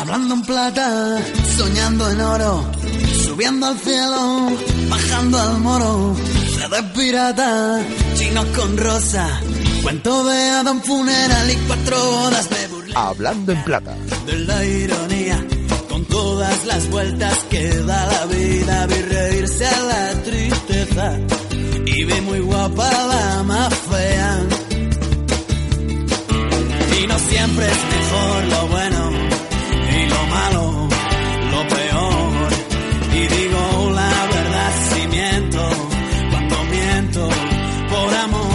Hablando en plata, soñando en oro, subiendo al cielo, bajando al moro. De pirata, chinos con rosa, cuento de Adam funeral y cuatro bodas de burla. Hablando en plata. De la ironía, con todas las vueltas que da la vida, vi reírse a la tristeza y vi muy guapa la más fea. Y no siempre es mejor lo bueno lo malo, lo peor. Y digo la verdad si miento, cuando miento por amor.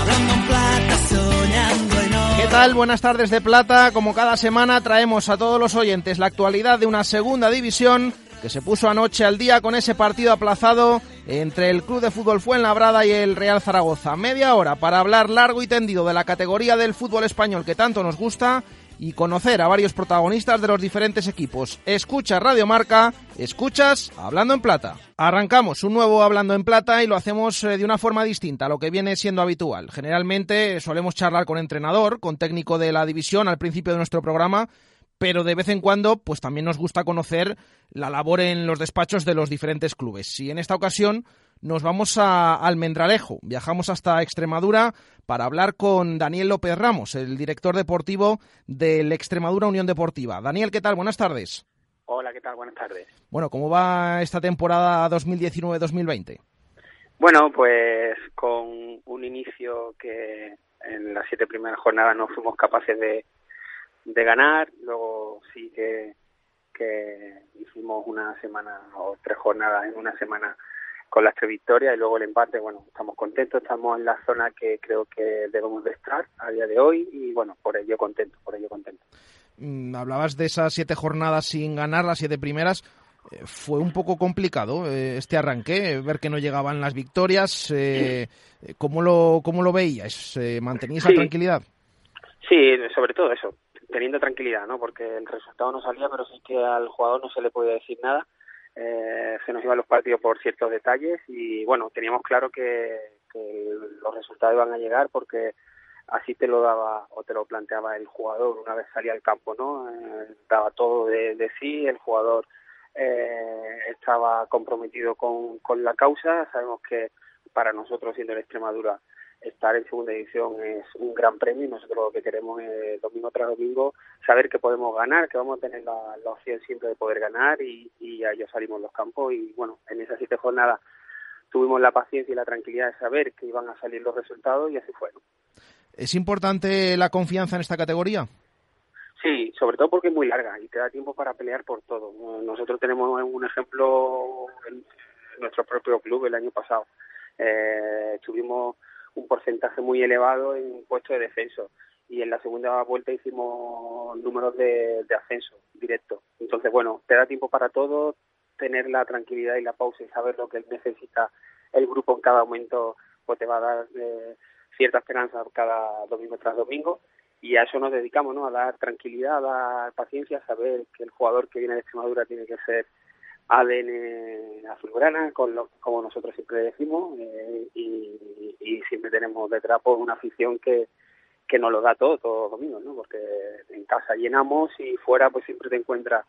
Hablando en plata, soñando y no. ¿Qué tal? Buenas tardes de plata. Como cada semana traemos a todos los oyentes la actualidad de una segunda división que se puso anoche al día con ese partido aplazado entre el Club de Fútbol Fuenlabrada y el Real Zaragoza. Media hora para hablar largo y tendido de la categoría del fútbol español que tanto nos gusta y conocer a varios protagonistas de los diferentes equipos. Escucha Radio Marca, escuchas Hablando en Plata. Arrancamos un nuevo Hablando en Plata y lo hacemos eh, de una forma distinta a lo que viene siendo habitual. Generalmente solemos charlar con entrenador, con técnico de la división al principio de nuestro programa, pero de vez en cuando pues también nos gusta conocer la labor en los despachos de los diferentes clubes. Y en esta ocasión nos vamos a Almendralejo, viajamos hasta Extremadura para hablar con Daniel López Ramos, el director deportivo del Extremadura Unión Deportiva. Daniel, ¿qué tal? Buenas tardes. Hola, ¿qué tal? Buenas tardes. Bueno, ¿cómo va esta temporada 2019-2020? Bueno, pues con un inicio que en las siete primeras jornadas no fuimos capaces de, de ganar, luego sí que, que hicimos una semana o tres jornadas en una semana con las tres victorias y luego el empate, bueno, estamos contentos, estamos en la zona que creo que debemos de estar a día de hoy y bueno, por ello contento, por ello contento. Mm, Hablabas de esas siete jornadas sin ganar, las siete primeras. Eh, fue un poco complicado eh, este arranque, ver que no llegaban las victorias. Eh, ¿cómo, lo, ¿Cómo lo veíais? Eh, ¿Manteníais la tranquilidad? Sí, sobre todo eso, teniendo tranquilidad, ¿no? Porque el resultado no salía, pero sí que al jugador no se le podía decir nada. Eh, se nos iban los partidos por ciertos detalles y bueno, teníamos claro que, los resultados iban a llegar porque así te lo daba o te lo planteaba el jugador una vez salía al campo, ¿no? Eh, daba todo de, de sí, el jugador eh, estaba comprometido con, con la causa. Sabemos que para nosotros, siendo en Extremadura, estar en segunda división es un gran premio y nosotros lo que queremos es domingo tras domingo saber que podemos ganar, que vamos a tener la, la opción siempre de poder ganar y, y a ello salimos los campos y bueno, en esas siete jornadas tuvimos la paciencia y la tranquilidad de saber que iban a salir los resultados y así fue. ¿Es importante la confianza en esta categoría? Sí, sobre todo porque es muy larga y te da tiempo para pelear por todo. Nosotros tenemos un ejemplo en nuestro propio club el año pasado. Eh, tuvimos un porcentaje muy elevado en puestos de descenso y en la segunda vuelta hicimos números de, de ascenso directo. Entonces, bueno, te da tiempo para todo, tener la tranquilidad y la pausa y saber lo que necesita el grupo en cada momento, pues te va a dar eh, cierta esperanza cada domingo tras domingo y a eso nos dedicamos, ¿no? A dar tranquilidad, a dar paciencia, a saber que el jugador que viene de Extremadura tiene que ser ADN azulgrana, con lo, como nosotros siempre decimos, eh, y, y, siempre tenemos detrás pues, una afición que, que nos lo da todo, todos los domingos, ¿no? Porque en casa llenamos y fuera pues siempre te encuentras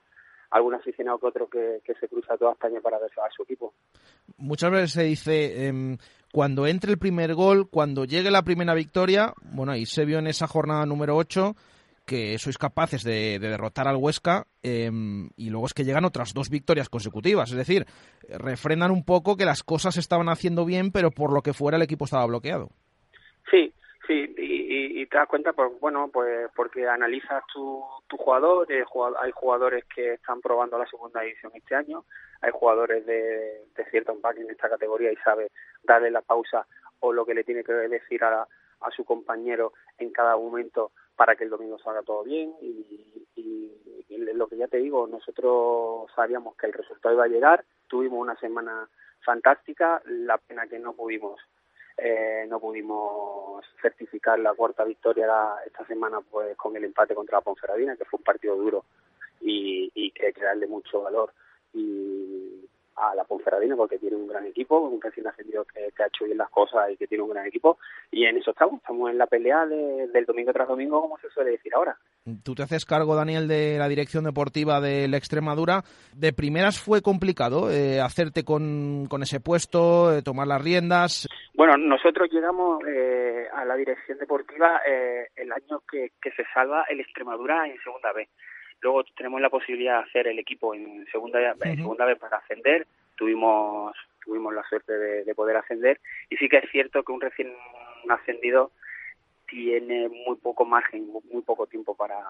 algún aficionado que otro que, que se cruza toda España para ver a su equipo. Muchas veces se dice, eh, cuando entre el primer gol, cuando llegue la primera victoria, bueno, ahí se vio en esa jornada número 8 que sois capaces de, de derrotar al Huesca eh, y luego es que llegan otras dos victorias consecutivas. Es decir, refrendan un poco que las cosas estaban haciendo bien, pero por lo que fuera el equipo estaba bloqueado. Sí, sí, y, te das cuenta, pues bueno, pues porque analizas tu, tu jugador, eh, hay jugadores que están probando la segunda división este año, hay jugadores de, cierto empaque en esta categoría y sabe darle la pausa o lo que le tiene que decir a, a su compañero en cada momento para que el domingo salga todo bien y, lo que ya te digo, nosotros sabíamos que el resultado iba a llegar, tuvimos una semana fantástica, la pena que no pudimos eh, no pudimos certificar la cuarta victoria esta semana pues con el empate contra la Ponferradina, que fue un partido duro y, que hay que mucho valor a la Ponferradina porque tiene un gran equipo, un recién ascendido que, que, ha hecho bien las cosas y que tiene un gran equipo y en eso estamos, estamos en la pelea del domingo tras domingo como se suele decir ahora. Tú te haces cargo, Daniel, de la dirección deportiva de la Extremadura. ¿De primeras fue complicado eh, hacerte con, con, ese puesto, eh, tomar las riendas? Bueno, nosotros llegamos eh, a la dirección deportiva eh, el año que, que se salva el Extremadura en segunda vez. Luego tenemos la posibilidad de hacer el equipo en segunda, en segunda vez para ascender. Tuvimos tuvimos la suerte de, de, poder ascender y sí que es cierto que un recién ascendido tiene muy poco margen, muy poco tiempo para,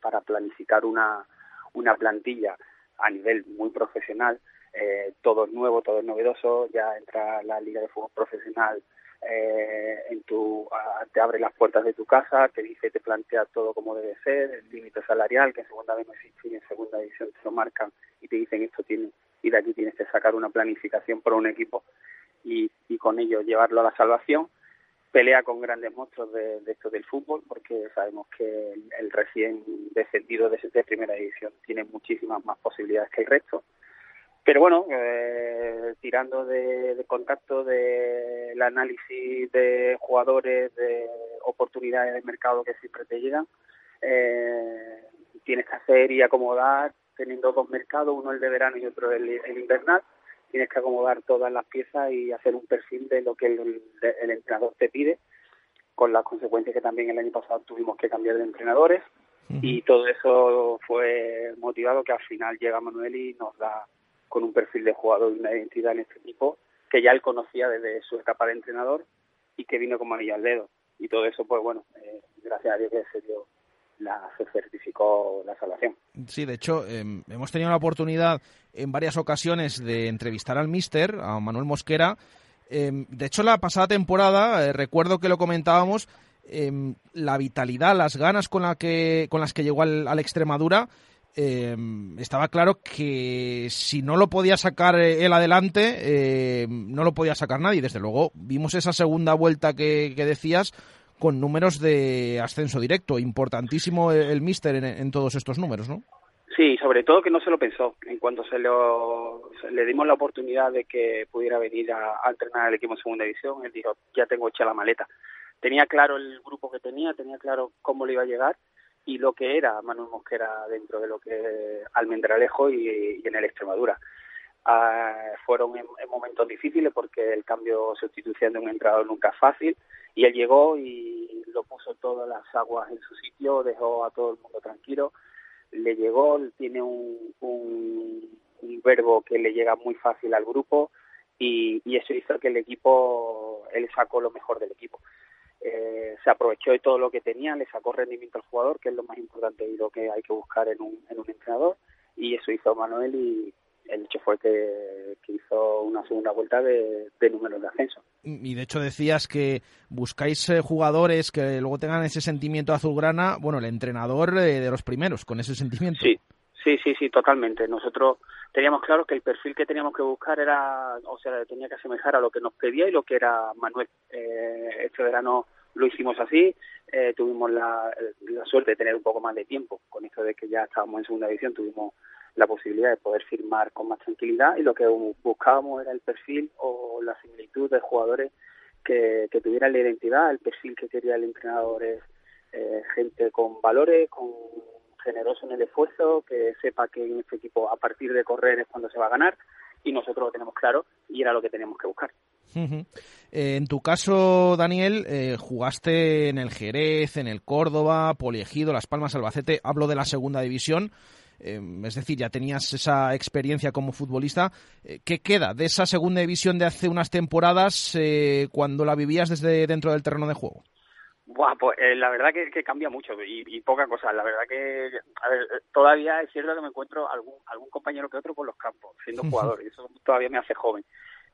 para planificar una, una plantilla a nivel muy profesional. Eh, todo es nuevo, todo es novedoso, ya entra la Liga de Fútbol Profesional eh, en tu, te abre las puertas de tu casa, te dice, te plantea todo como debe ser, el límite salarial, que en segunda vez no existe y en segunda división te lo marcan y te dicen esto tiene, y de aquí tienes que sacar una planificación por un equipo y, y con ello llevarlo a la salvación. Pelea con grandes monstruos de, de esto del fútbol, porque sabemos que el, el recién descendido de, de primera división tiene muchísimas más posibilidades que el resto pero bueno, eh, tirando de, de contacto del análisis de jugadores, de oportunidades de mercado que siempre te llegan, eh, tienes que hacer y acomodar, teniendo dos mercados, uno el de verano y otro el, el invernal, tienes que acomodar todas las piezas y hacer un perfil de lo que el, el entrenador te pide, con las consecuencias que también el año pasado tuvimos que cambiar de entrenadores, uh -huh. y todo eso fue motivado que al final llega Manuel y nos da con un perfil de jugador y una identidad en este equipo que ya él conocía desde su etapa de entrenador y que vino como anillo al dedo. Y todo eso, pues bueno, eh, gracias a Dios que se dio la, se certificó la salvación. Sí, de hecho, eh, hemos tenido la oportunidad en varias ocasiones de entrevistar al míster, a Manuel Mosquera. Eh, de hecho, la pasada temporada, eh, recuerdo que lo comentábamos, eh, la vitalidad, las ganas con, la que, con las que llegó al, al Extremadura, eh, estaba claro que si no lo podía sacar él adelante, eh, no lo podía sacar nadie. Desde luego, vimos esa segunda vuelta que, decías con números de ascenso directo. Importantísimo el, el míster en, todos estos números, ¿no? Sí, sobre todo que no se lo pensó. En cuanto se, lo, le dimos la oportunidad de que pudiera venir a, a entrenar al equipo en segunda división, él dijo, ya tengo hecha la maleta. Tenía claro el grupo que tenía, tenía claro cómo le iba a llegar y lo que era Manuel Mosquera dentro de lo que Almendralejo y, y en el Extremadura. Uh, fueron en, en, momentos difíciles porque el cambio sustitución de un entrenador nunca es fácil y él llegó y lo puso todas las aguas en su sitio, dejó a todo el mundo tranquilo, le llegó, tiene un, un, un verbo que le llega muy fácil al grupo y, y eso hizo que el equipo, él sacó lo mejor del equipo eh, se aprovechó de todo lo que tenía, le sacó rendimiento al jugador, que es lo más importante y lo que hay que buscar en un, en un entrenador, y eso hizo Manuel y el hecho fue que, que hizo una segunda vuelta de, de, números de ascenso. Y de hecho decías que buscáis eh, jugadores que luego tengan ese sentimiento azulgrana, bueno, el entrenador eh, de los primeros, con ese sentimiento. Sí, sí, sí, sí, totalmente. Nosotros teníamos claro que el perfil que teníamos que buscar era, o sea, tenía que asemejar a lo que nos pedía y lo que era Manuel. Eh, este verano lo hicimos así, eh, tuvimos la, la, suerte de tener un poco más de tiempo, con esto de que ya estábamos en segunda división, tuvimos la posibilidad de poder firmar con más tranquilidad y lo que buscábamos era el perfil o la similitud de jugadores que, que tuvieran la identidad, el perfil que quería el entrenador es eh, gente con valores, con generoso en el esfuerzo, que sepa que en este equipo a partir de correr es cuando se va a ganar y nosotros lo tenemos claro y era lo que teníamos que buscar. Uh -huh. eh, en tu caso, Daniel, eh, jugaste en el Jerez, en el Córdoba, Poliegido, Las Palmas, Albacete. Hablo de la segunda división. Eh, es decir, ya tenías esa experiencia como futbolista. Eh, ¿Qué queda de esa segunda división de hace unas temporadas eh, cuando la vivías desde dentro del terreno de juego? Buah, pues eh, la verdad que, que cambia mucho y, y poca cosa. La verdad que, a ver, todavía es cierto que me encuentro algún algún compañero que otro por los campos, siendo jugador, y eso todavía me hace joven.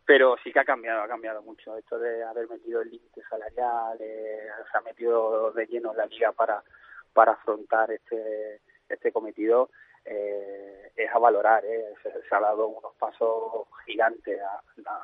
Pero sí que ha cambiado, ha cambiado mucho. Esto de haber metido el límite salarial, eh, se ha metido de lleno la liga para para afrontar este este cometido, eh, es a valorar. ¿eh? Se, ha dado unos pasos gigantes.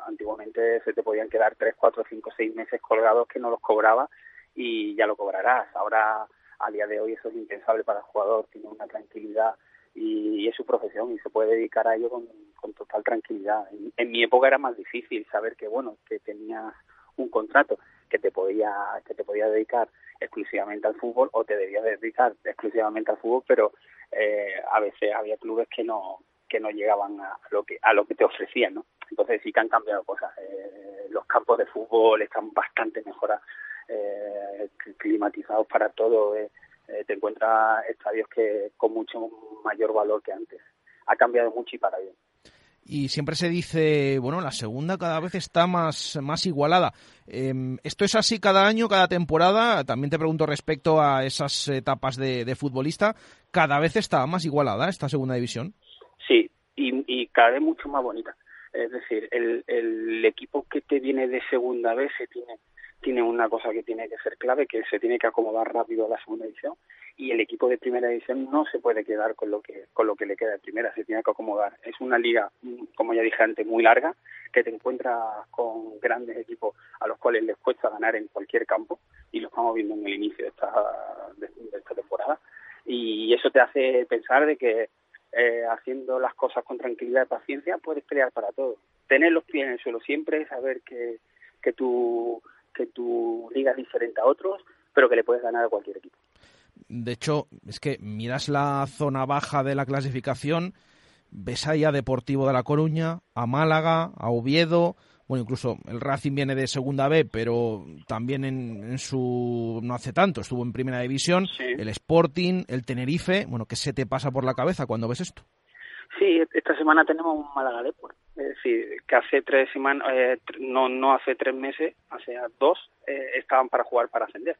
Antiguamente se te podían quedar tres, cuatro, cinco, seis meses colgados que no los cobraba y ya lo cobrarás. Ahora, a día de hoy, eso es impensable para el jugador, tiene una tranquilidad y, y es su profesión y se puede dedicar a ello con, con total tranquilidad. En, mi época era más difícil saber que, bueno, que tenías un contrato que te podía, que te podía dedicar exclusivamente al fútbol o te debías dedicar exclusivamente al fútbol, pero eh, a veces había clubes que no que no llegaban a lo que a lo que te ofrecían, ¿no? Entonces sí que han cambiado cosas. Eh, los campos de fútbol están bastante mejor eh, climatizados para todo. Eh, te encuentras estadios que con mucho mayor valor que antes. Ha cambiado mucho y para bien y siempre se dice, bueno, la segunda cada vez está más, más igualada. Em, ¿Esto es así cada año, cada temporada? También te pregunto respecto a esas etapas de, de futbolista. ¿Cada vez está más igualada esta segunda división? Sí, y, y cada vez mucho más bonita. Es decir, el, el equipo que te viene de segunda vez se tiene tiene una cosa que tiene que ser clave, que se tiene que acomodar rápido a la segunda edición y el equipo de primera edición no se puede quedar con lo que con lo que le queda de primera, se tiene que acomodar. Es una liga, como ya dije antes, muy larga, que te encuentras con grandes equipos a los cuales les cuesta ganar en cualquier campo y lo estamos viendo en el inicio de esta, de, esta temporada y eso te hace pensar de que eh, haciendo las cosas con tranquilidad y paciencia puedes pelear para todo. Tener los pies en el suelo siempre, saber que, que tu que tu liga es diferente a otros, pero que le puedes ganar a cualquier equipo. De hecho, es que miras la zona baja de la clasificación, ves ahí a Deportivo de La Coruña, a Málaga, a Oviedo, bueno, incluso el Racing viene de segunda B, pero también en, su no hace tanto, estuvo en primera división, el Sporting, el Tenerife, bueno, ¿qué se te pasa por la cabeza cuando ves esto? Sí, esta semana tenemos un Málaga Deport. Es decir, que hace tres semanas, eh, no, no hace tres meses, hace dos, eh, estaban para jugar para ascender,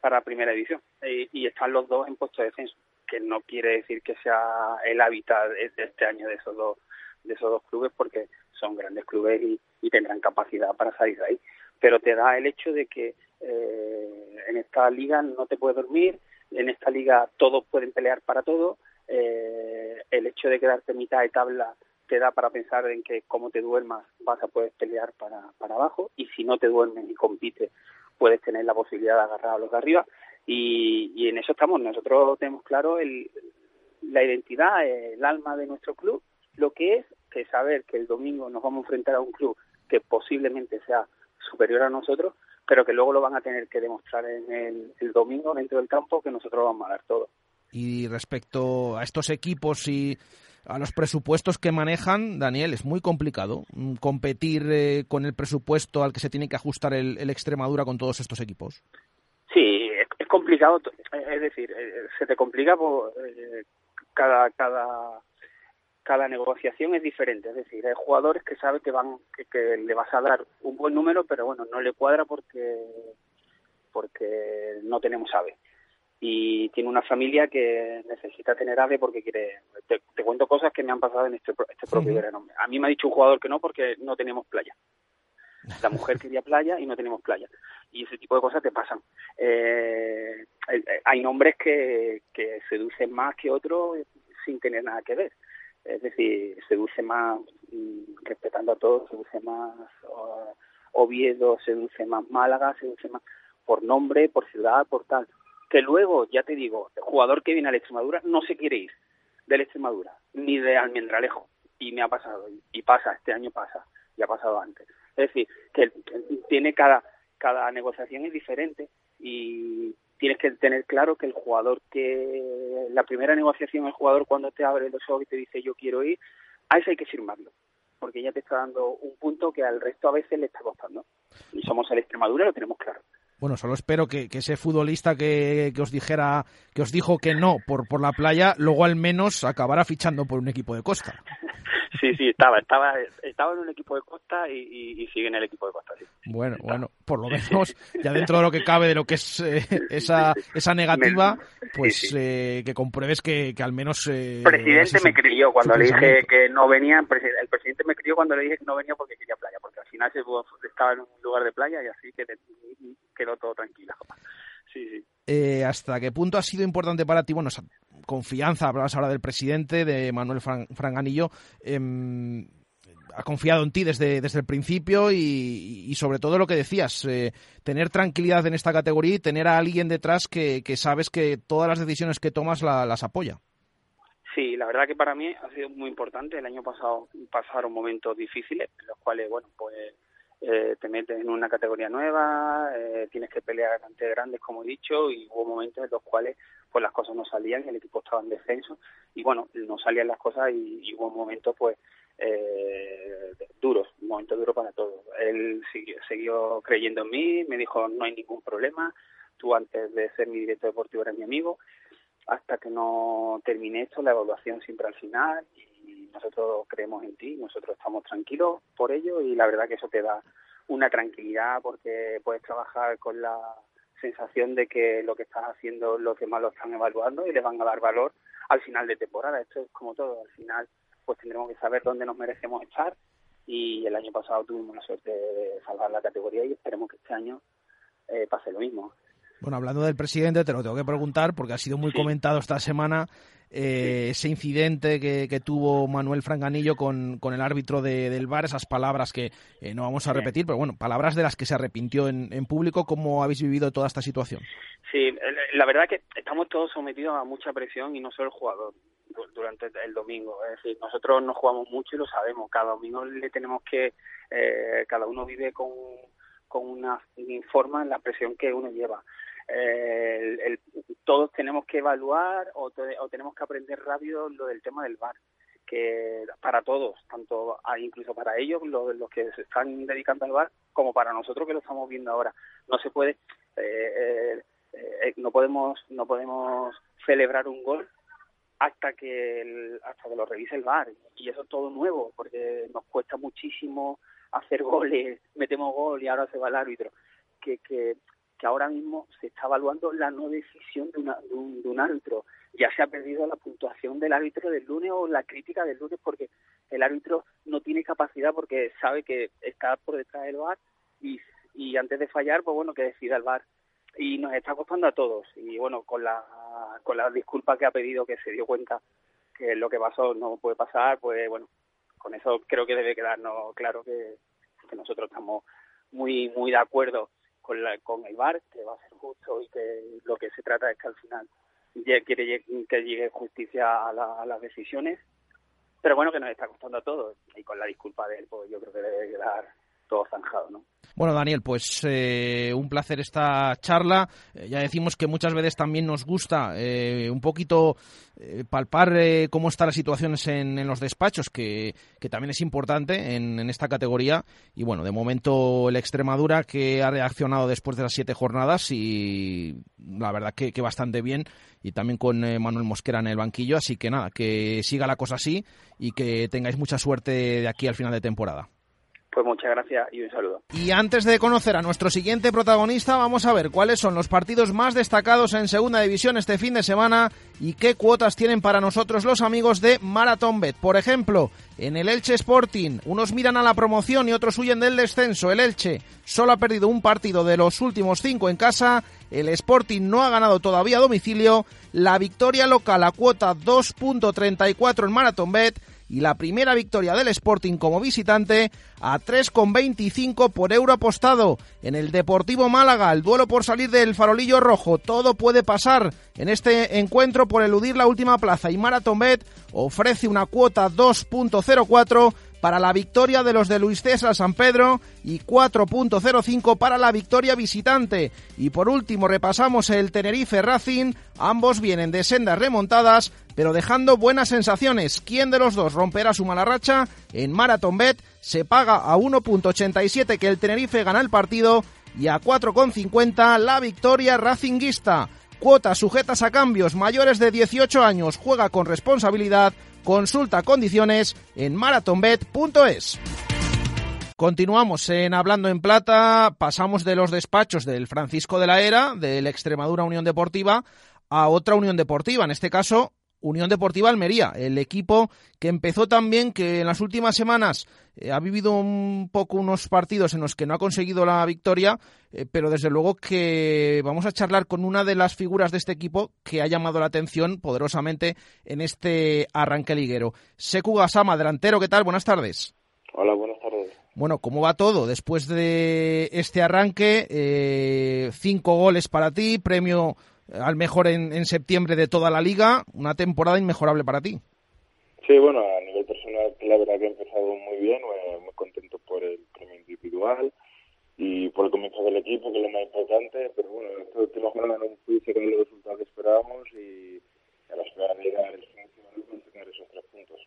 para primera división. Y, están los dos en puesto de descenso, que no quiere decir que sea el hábitat de, este año de esos dos de esos dos clubes porque son grandes clubes y, tendrán capacidad para salir de ahí. Pero te da el hecho de que eh, en esta liga no te puedes dormir, en esta liga todos pueden pelear para todo, eh, el hecho de quedarte mitad de tabla te da para pensar en que como te duermas vas a poder pelear para, para abajo y si no te duermes y compites puedes tener la posibilidad de agarrar a los de arriba y, y en eso estamos. Nosotros tenemos claro el, la identidad, el alma de nuestro club, lo que es que saber que el domingo nos vamos a enfrentar a un club que posiblemente sea superior a nosotros, pero que luego lo van a tener que demostrar en el, domingo dentro del campo que nosotros vamos a dar todo. Y respecto a estos equipos y a los presupuestos que manejan, Daniel, es muy complicado mm, competir eh, con el presupuesto al que se tiene que ajustar el, Extremadura con todos estos equipos. Sí, es, complicado, es decir, eh, se te complica por eh, cada cada cada negociación es diferente, es decir, hay jugadores que saben que van que le vas a dar un buen número, pero bueno, no le cuadra porque porque no tenemos ave y tiene una familia que necesita tener ave porque quiere. Te, cuento cosas que me han pasado en este, este propio verano. A mí me ha dicho un jugador que no porque no tenemos playa. La mujer quería playa y no tenemos playa. Y ese tipo de cosas te pasan. Eh, eh, hay nombres que, que seducen más que otros sin tener nada que ver. Es decir, seduce más, mm, respetando a todos, seduce más Oviedo, seduce más Málaga, seduce más por nombre, por ciudad, por tal que luego, ya te digo, el jugador que viene al Extremadura no se quiere ir del Extremadura, ni de Almendralejo, y me ha pasado, y pasa, este año pasa, y ha pasado antes. Es decir, que tiene cada, cada negociación es diferente y tienes que tener claro que el jugador que, la primera negociación, el jugador cuando te abre los ojos y te dice yo quiero ir, a eso hay que firmarlo porque ya te está dando un punto que al resto a veces le está costando. Y somos el Extremadura, lo tenemos claro. Bueno, solo espero que, ese futbolista que, os dijera, que os dijo que no por, por la playa, luego al menos acabará fichando por un equipo de costa. Sí, sí, estaba, estaba, estaba en un equipo de costa y, sigue en el equipo de costa. Sí. Bueno, bueno, por lo menos ya dentro de lo que cabe de lo que es eh, esa, esa negativa, pues eh, que compruebes que, que al menos. Eh, presidente me crió cuando le dije que no venía. El presidente me crió cuando le dije que no venía porque quería playa, porque al final estaba en un lugar de playa y así que quedó todo tranquilo. Sí, sí. Eh, ¿Hasta qué punto ha sido importante para ti? Bueno, esa confianza, hablabas ahora del presidente, de Manuel Franganillo. Em, ha confiado en ti desde, desde el principio y, sobre todo lo que decías, eh, tener tranquilidad en esta categoría y tener a alguien detrás que, sabes que todas las decisiones que tomas las apoya. Sí, la verdad que para mí ha sido muy importante. El año pasado pasaron momentos difíciles en los cuales, bueno, pues eh, te metes en una categoría nueva, eh, tienes que pelear ante grandes, como he dicho, y hubo momentos en los cuales pues las cosas no salían, el equipo estaba en descenso y bueno, no salían las cosas y, hubo momentos pues eh, duros, un momento duro para todos. Él siguió, siguió creyendo en mí, me dijo no hay ningún problema, tú antes de ser mi director deportivo eres mi amigo, hasta que no termine esto, la evaluación siempre al final y nosotros creemos en ti, nosotros estamos tranquilos por ello y la verdad que eso te da una tranquilidad porque puedes trabajar con la sensación de que lo que estás haciendo los demás lo están evaluando y le van a dar valor al final de temporada. Esto es como todo, al final pues tendremos que saber dónde nos merecemos estar y el año pasado tuvimos la suerte de salvar la categoría y esperemos que este año eh, pase lo mismo. Bueno, hablando del presidente, te lo tengo que preguntar porque ha sido muy comentado esta semana eh, ese incidente que, tuvo Manuel Franganillo con, con el árbitro de, del bar, esas palabras que eh, no vamos a repetir, pero bueno, palabras de las que se arrepintió en, en público. ¿Cómo habéis vivido toda esta situación? Sí, la verdad es que estamos todos sometidos a mucha presión y no solo el jugador durante el domingo. Es decir, nosotros no jugamos mucho y lo sabemos. Cada domingo le tenemos que, eh, cada uno vive con, con una forma en la presión que uno lleva eh, el, todos tenemos que evaluar o, tenemos que aprender rápido lo del tema del bar que para todos, tanto incluso para ellos, los, los que se están dedicando al bar, como para nosotros que lo estamos viendo ahora. No se puede, eh, eh, no podemos, no podemos celebrar un gol hasta que hasta que lo revise el bar y eso es todo nuevo porque nos cuesta muchísimo hacer goles, metemos gol y ahora se va el árbitro. Que, que que ahora mismo se está evaluando la no decisión de, un, árbitro. Ya se ha perdido la puntuación del árbitro del lunes o la crítica del lunes porque el árbitro no tiene capacidad porque sabe que está por detrás del bar y, y antes de fallar, pues bueno, que decida el bar. Y nos está costando a todos. Y bueno, con la, con la disculpa que ha pedido, que se dio cuenta que lo que pasó no puede pasar, pues bueno, con eso creo que debe quedarnos claro que, que nosotros estamos muy muy de acuerdo con, la, con el bar, que va a ser justo y que lo que se trata es que al final quiere que llegue justicia a, las decisiones, pero bueno, que nos está costando a todos y con la disculpa de él, pues yo creo que debe quedar todo zanjado, ¿no? Bueno, Daniel, pues eh, un placer esta charla. Eh, ya decimos que muchas veces también nos gusta eh, un poquito palpar cómo están las situaciones en, los despachos, que, también es importante en, esta categoría. Y bueno, de momento el Extremadura que ha reaccionado después de las siete jornadas y la verdad que, que bastante bien. Y también con Manuel Mosquera en el banquillo. Así que nada, que siga la cosa así y que tengáis mucha suerte de aquí al final de temporada. Pues muchas gracias y un saludo. Y antes de conocer a nuestro siguiente protagonista, vamos a ver cuáles son los partidos más destacados en Segunda División este fin de semana y qué cuotas tienen para nosotros los amigos de Marathon Bet. Por ejemplo, en el Elche Sporting, unos miran a la promoción y otros huyen del descenso. El Elche solo ha perdido un partido de los últimos cinco en casa. El Sporting no ha ganado todavía a domicilio. La victoria local a cuota 2.34 en Marathon Bet y la primera victoria del Sporting como visitante a 3,25 por euro apostado. En el Deportivo Málaga, el duelo por salir del farolillo rojo, todo puede pasar en este encuentro por eludir la última plaza y Marathon Bet ofrece una cuota 2.04 para la victoria de los de Luis César San Pedro y 4.05 para la victoria visitante. Y por último repasamos el Tenerife Racing, ambos vienen de sendas remontadas, pero dejando buenas sensaciones. ¿Quién de los dos romperá su mala racha? En Marathon Bet se paga a 1.87 que el Tenerife gana el partido y a 4.50 la victoria racinguista. Cuotas sujetas a cambios mayores de 18 años. Juega con responsabilidad Consulta condiciones en marathonbet.es. Continuamos en Hablando en Plata, pasamos de los despachos del Francisco de la Era, del Extremadura Unión Deportiva, a otra Unión Deportiva, en este caso Unión Deportiva Almería, el equipo que empezó también, que en las últimas semanas eh, ha vivido un poco unos partidos en los que no ha conseguido la victoria, eh, pero desde luego que vamos a charlar con una de las figuras de este equipo que ha llamado la atención poderosamente en este arranque liguero. Seku Gasama, delantero, ¿qué tal? Buenas tardes. Hola, buenas tardes. Bueno, ¿cómo va todo después de este arranque? Eh, cinco goles para ti, premio al mejor en, septiembre de toda la liga, una temporada inmejorable para ti. Sí, bueno, a nivel personal, la verdad que he empezado muy bien, muy contento por el premio individual y por el comienzo del equipo, que es lo más importante, pero bueno, esta última jornada no pude con los resultados que esperábamos y a la espera de llegar el fin esos tres puntos.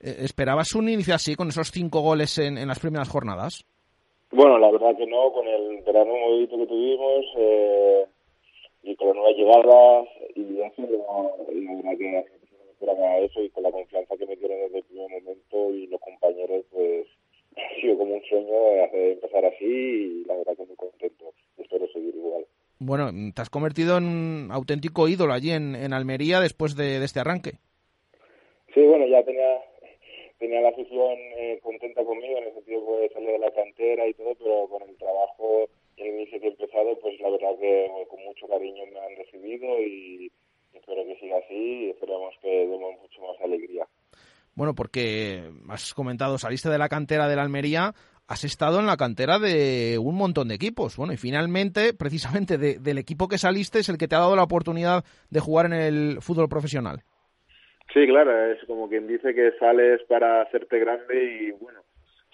Eh, ¿Esperabas un inicio así, con esos cinco goles en, en las primeras jornadas? Bueno, la verdad que no, con el verano movidito que tuvimos eh, y con la nueva llegada y la verdad que esperaba eso y con la confianza que me dieron desde el primer momento y los compañeros, pues ha sido como un sueño empezar así y la verdad que muy contento. Espero seguir igual. Bueno, te has convertido en un auténtico ídolo allí en, en Almería después de, de este arranque. Sí, bueno, ya tenía tenía la afición eh, contenta conmigo en el sentido de salir de la cantera y todo, pero con el trabajo el inicio que he empezado, pues la verdad que con mucho cariño me han recibido y espero que siga así y esperemos que demos mucho más alegría. Bueno, porque has comentado, saliste de la cantera de la Almería, has estado en la cantera de un montón de equipos. Bueno, y finalmente, precisamente del equipo que saliste es el que te ha dado la oportunidad de jugar en el fútbol profesional. Sí, claro, es como quien dice que sales para hacerte grande y bueno,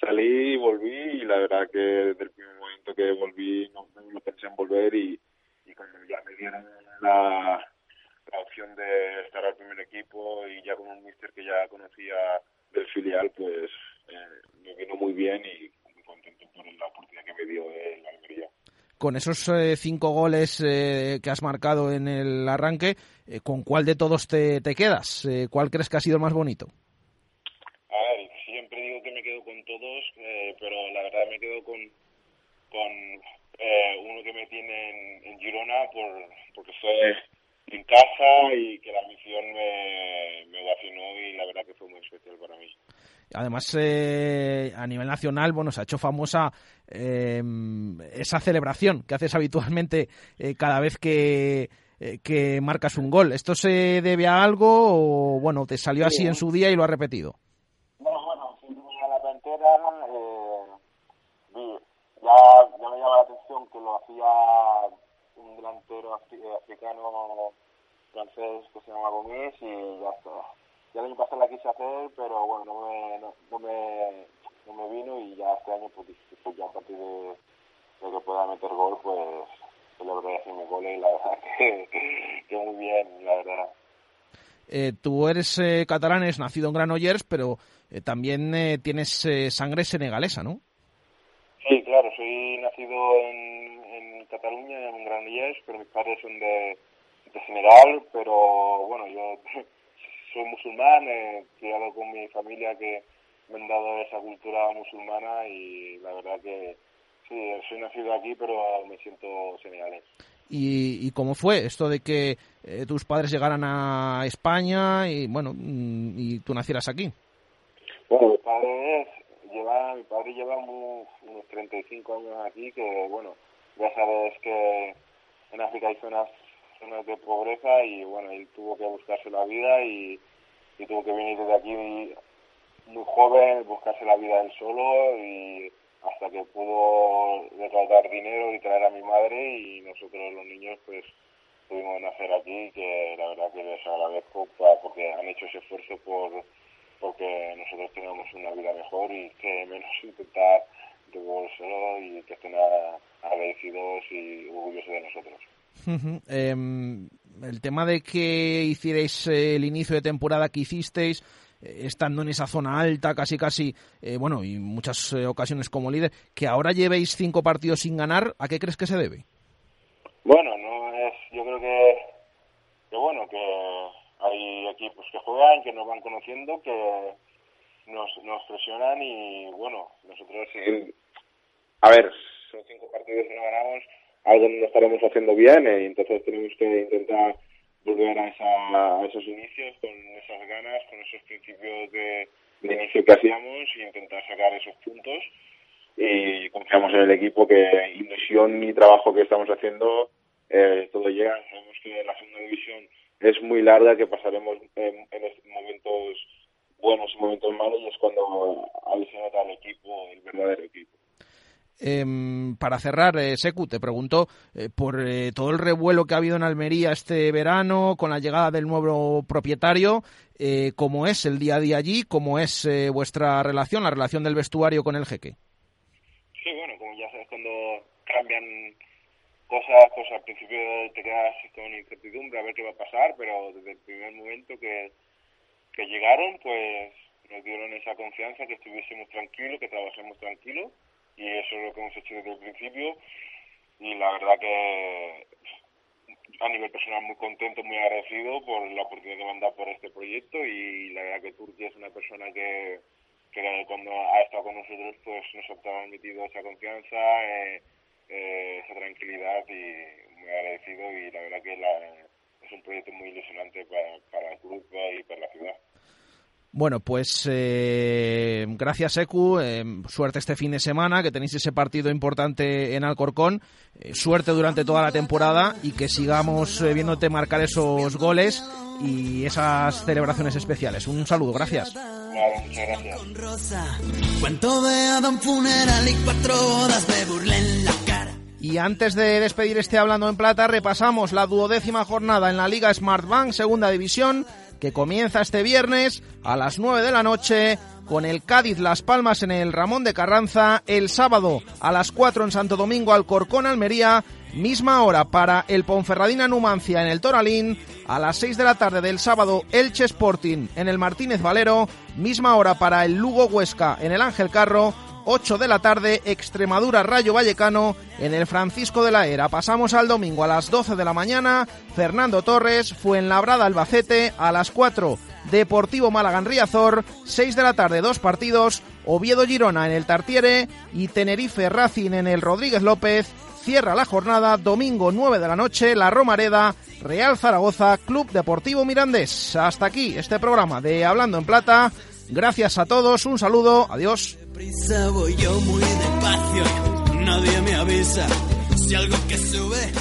salí y volví y la verdad que desde el primer que volví no, pensé en volver y, y cuando ya me dieron la, la opción de estar al primer equipo y ya con un mister que ya conocía del filial, pues eh, me vino muy bien y muy contento por la oportunidad que me dio el Almería con esos eh, cinco goles eh, que has marcado en el arranque, eh, ¿con cuál de todos te, te quedas? ¿Cuál crees que ha sido el más bonito? A ver, siempre digo que me quedo con todos, pero la verdad me quedo con, con uno que me tiene en, Girona por, porque fue en casa y que la misión me, me vacinó y la verdad que fue muy especial para mí. Además, eh, a nivel nacional, bueno, se ha hecho famosa eh, esa celebración que haces habitualmente eh, cada vez que, que marcas un gol. ¿Esto se debe a algo o, bueno, te salió así en su día y lo has repetido? Bueno, bueno, siempre a la cantera, ya, ya me llama la atención que lo hacía un delantero africano francés que se llama Gómez y ya está ya el año pasado la quise hacer, pero bueno, no me, no, me, no me vino y ya este año, pues, pues ya a partir de, que pueda meter gol, pues celebré haciendo goles y la verdad que, que muy bien, la verdad. Eh, tú eres eh, catalán, eres nacido en Granollers, pero eh, también eh, tienes eh, sangre senegalesa, ¿no? Claro, soy nacido en, en Cataluña, en Granollers, pero mis padres son de, de Senegal, pero bueno, yo soy musulmán, he criado con mi familia que me han dado esa cultura musulmana y la verdad que sí, soy nacido aquí, pero me siento senegalés. ¿Y, ¿Y cómo fue esto de que eh, tus padres llegaran a España y bueno mm, y tú nacieras aquí? Bueno, mi padre mi padre lleva unos 35 años aquí, que bueno, ya sabes que en África hay zonas zonas de pobreza y bueno, él tuvo que buscarse la vida y, tuvo que venir desde aquí muy joven, buscarse la vida él solo y hasta que pudo recaudar dinero y traer a mi madre y nosotros los niños pues pudimos nacer aquí que la verdad que les agradezco porque han hecho ese esfuerzo por porque nosotros tengamos una vida mejor y que menos intentar solo y que estén agradecidos y orgullosos de nosotros. Em, el tema de que hicierais eh, el inicio de temporada que hicisteis, eh, estando en esa zona alta, casi casi, eh, bueno, y muchas ocasiones como líder, que ahora llevéis cinco partidos sin ganar, ¿a qué crees que se debe? Bueno, no es, yo creo que, que bueno, que hay equipos que juegan, que nos van conociendo, que nos, nos presionan y bueno, nosotros, a ver, son cinco partidos que no ganamos, algo no estaremos haciendo bien y entonces tenemos que intentar volver a, esa, a esos inicios con esas ganas, con esos principios de, de inicio que hacíamos y intentar sacar esos puntos. Y confiamos en el equipo que ilusión y trabajo que estamos haciendo eh, todo llega. Sabemos que la segunda división es muy larga, que pasaremos en, en momentos buenos y momentos malos y es cuando ahí se nota el equipo, el verdadero equipo. Em, para cerrar, eh, Secu, te pregunto eh, por eh, todo el revuelo que ha habido en Almería este verano con la llegada del nuevo propietario, ¿cómo es el día a día allí? ¿Cómo es vuestra relación, la relación del vestuario con el jeque? Sí, bueno, como ya sabes, cuando cambian cosas, pues al principio te quedas con incertidumbre a ver qué va a pasar, pero desde el primer momento que, que llegaron, pues nos dieron esa confianza, que estuviésemos tranquilos, que trabajemos tranquilos y eso es lo que hemos hecho desde el principio y la verdad que a nivel personal muy contento, muy agradecido por la oportunidad que me han dado por este proyecto y la verdad que Turquía es una persona que, que cuando ha estado con nosotros pues nos ha transmitido esa confianza, eh, eh, esa tranquilidad y muy agradecido y la verdad que es un proyecto muy ilusionante para, para el club y para la ciudad. Bueno, pues eh, gracias Ecu, eh, suerte este fin de semana, que tenéis ese partido importante en Alcorcón, eh, suerte durante toda la temporada y que sigamos viéndote marcar esos goles y esas celebraciones especiales. Un saludo, gracias. Y antes de despedir este Hablando en Plata, repasamos la duodécima jornada en la Liga Smartbank, segunda división que comienza este viernes a las 9 de la noche con el Cádiz Las Palmas en el Ramón de Carranza, el sábado a las 4 en Santo Domingo Alcorcón Almería, misma hora para el Ponferradina Numancia en el Toralín, a las 6 de la tarde del sábado Elche Sporting en el Martínez Valero, misma hora para el Lugo Huesca en el Ángel Carro, 8 de la tarde, Extremadura Rayo Vallecano en el Francisco de la Era. Pasamos al domingo a las 12 de la mañana, Fernando Torres, Fuenlabrada Albacete a las 4, Deportivo Málaga Riazor, 6 de la tarde, dos partidos, Oviedo Girona en el Tartiere y Tenerife Racing en el Rodríguez López. Cierra la jornada domingo 9 de la noche, La Romareda, Real Zaragoza, Club Deportivo Mirandés. Hasta aquí este programa de Hablando en Plata. Gracias a todos, un saludo, adiós. Voy yo muy despacio, nadie me avisa. Si algo que sube